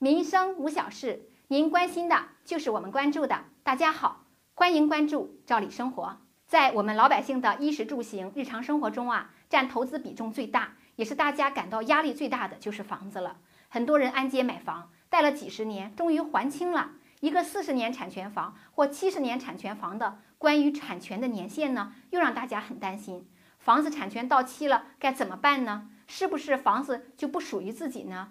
民生无小事，您关心的就是我们关注的。大家好，欢迎关注赵理生活。在我们老百姓的衣食住行日常生活中啊，占投资比重最大，也是大家感到压力最大的就是房子了。很多人按揭买房，贷了几十年，终于还清了。一个四十年产权房或七十年产权房的，关于产权的年限呢，又让大家很担心。房子产权到期了该怎么办呢？是不是房子就不属于自己呢？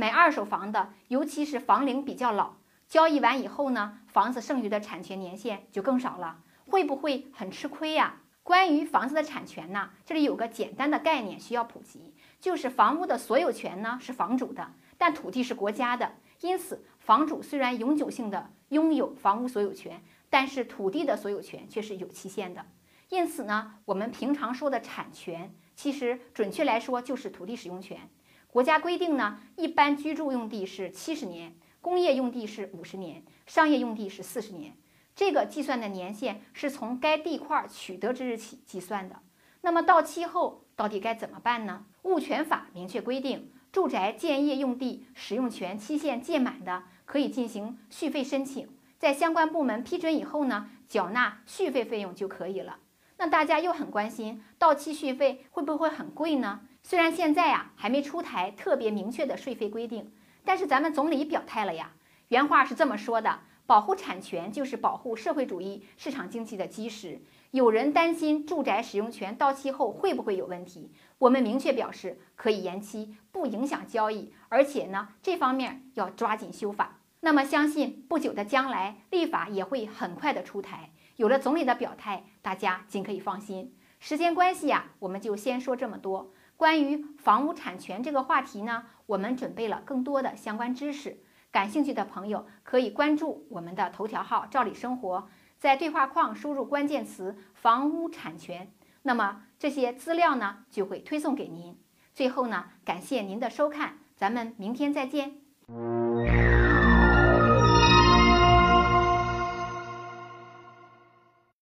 买二手房的，尤其是房龄比较老，交易完以后呢，房子剩余的产权年限就更少了，会不会很吃亏呀？关于房子的产权呢，这里有个简单的概念需要普及，就是房屋的所有权呢是房主的，但土地是国家的，因此房主虽然永久性的拥有房屋所有权，但是土地的所有权却是有期限的。因此呢，我们平常说的产权，其实准确来说就是土地使用权。国家规定呢，一般居住用地是七十年，工业用地是五十年，商业用地是四十年。这个计算的年限是从该地块取得之日起计算的。那么到期后到底该怎么办呢？物权法明确规定，住宅建业用地使用权期限届满的，可以进行续费申请，在相关部门批准以后呢，缴纳续费费用就可以了。那大家又很关心，到期续费会不会很贵呢？虽然现在呀还没出台特别明确的税费规定，但是咱们总理表态了呀。原话是这么说的：保护产权就是保护社会主义市场经济的基石。有人担心住宅使用权到期后会不会有问题？我们明确表示可以延期，不影响交易，而且呢这方面要抓紧修法。那么相信不久的将来，立法也会很快的出台。有了总理的表态，大家尽可以放心。时间关系呀，我们就先说这么多。关于房屋产权这个话题呢，我们准备了更多的相关知识，感兴趣的朋友可以关注我们的头条号“赵理生活”，在对话框输入关键词“房屋产权”，那么这些资料呢就会推送给您。最后呢，感谢您的收看，咱们明天再见。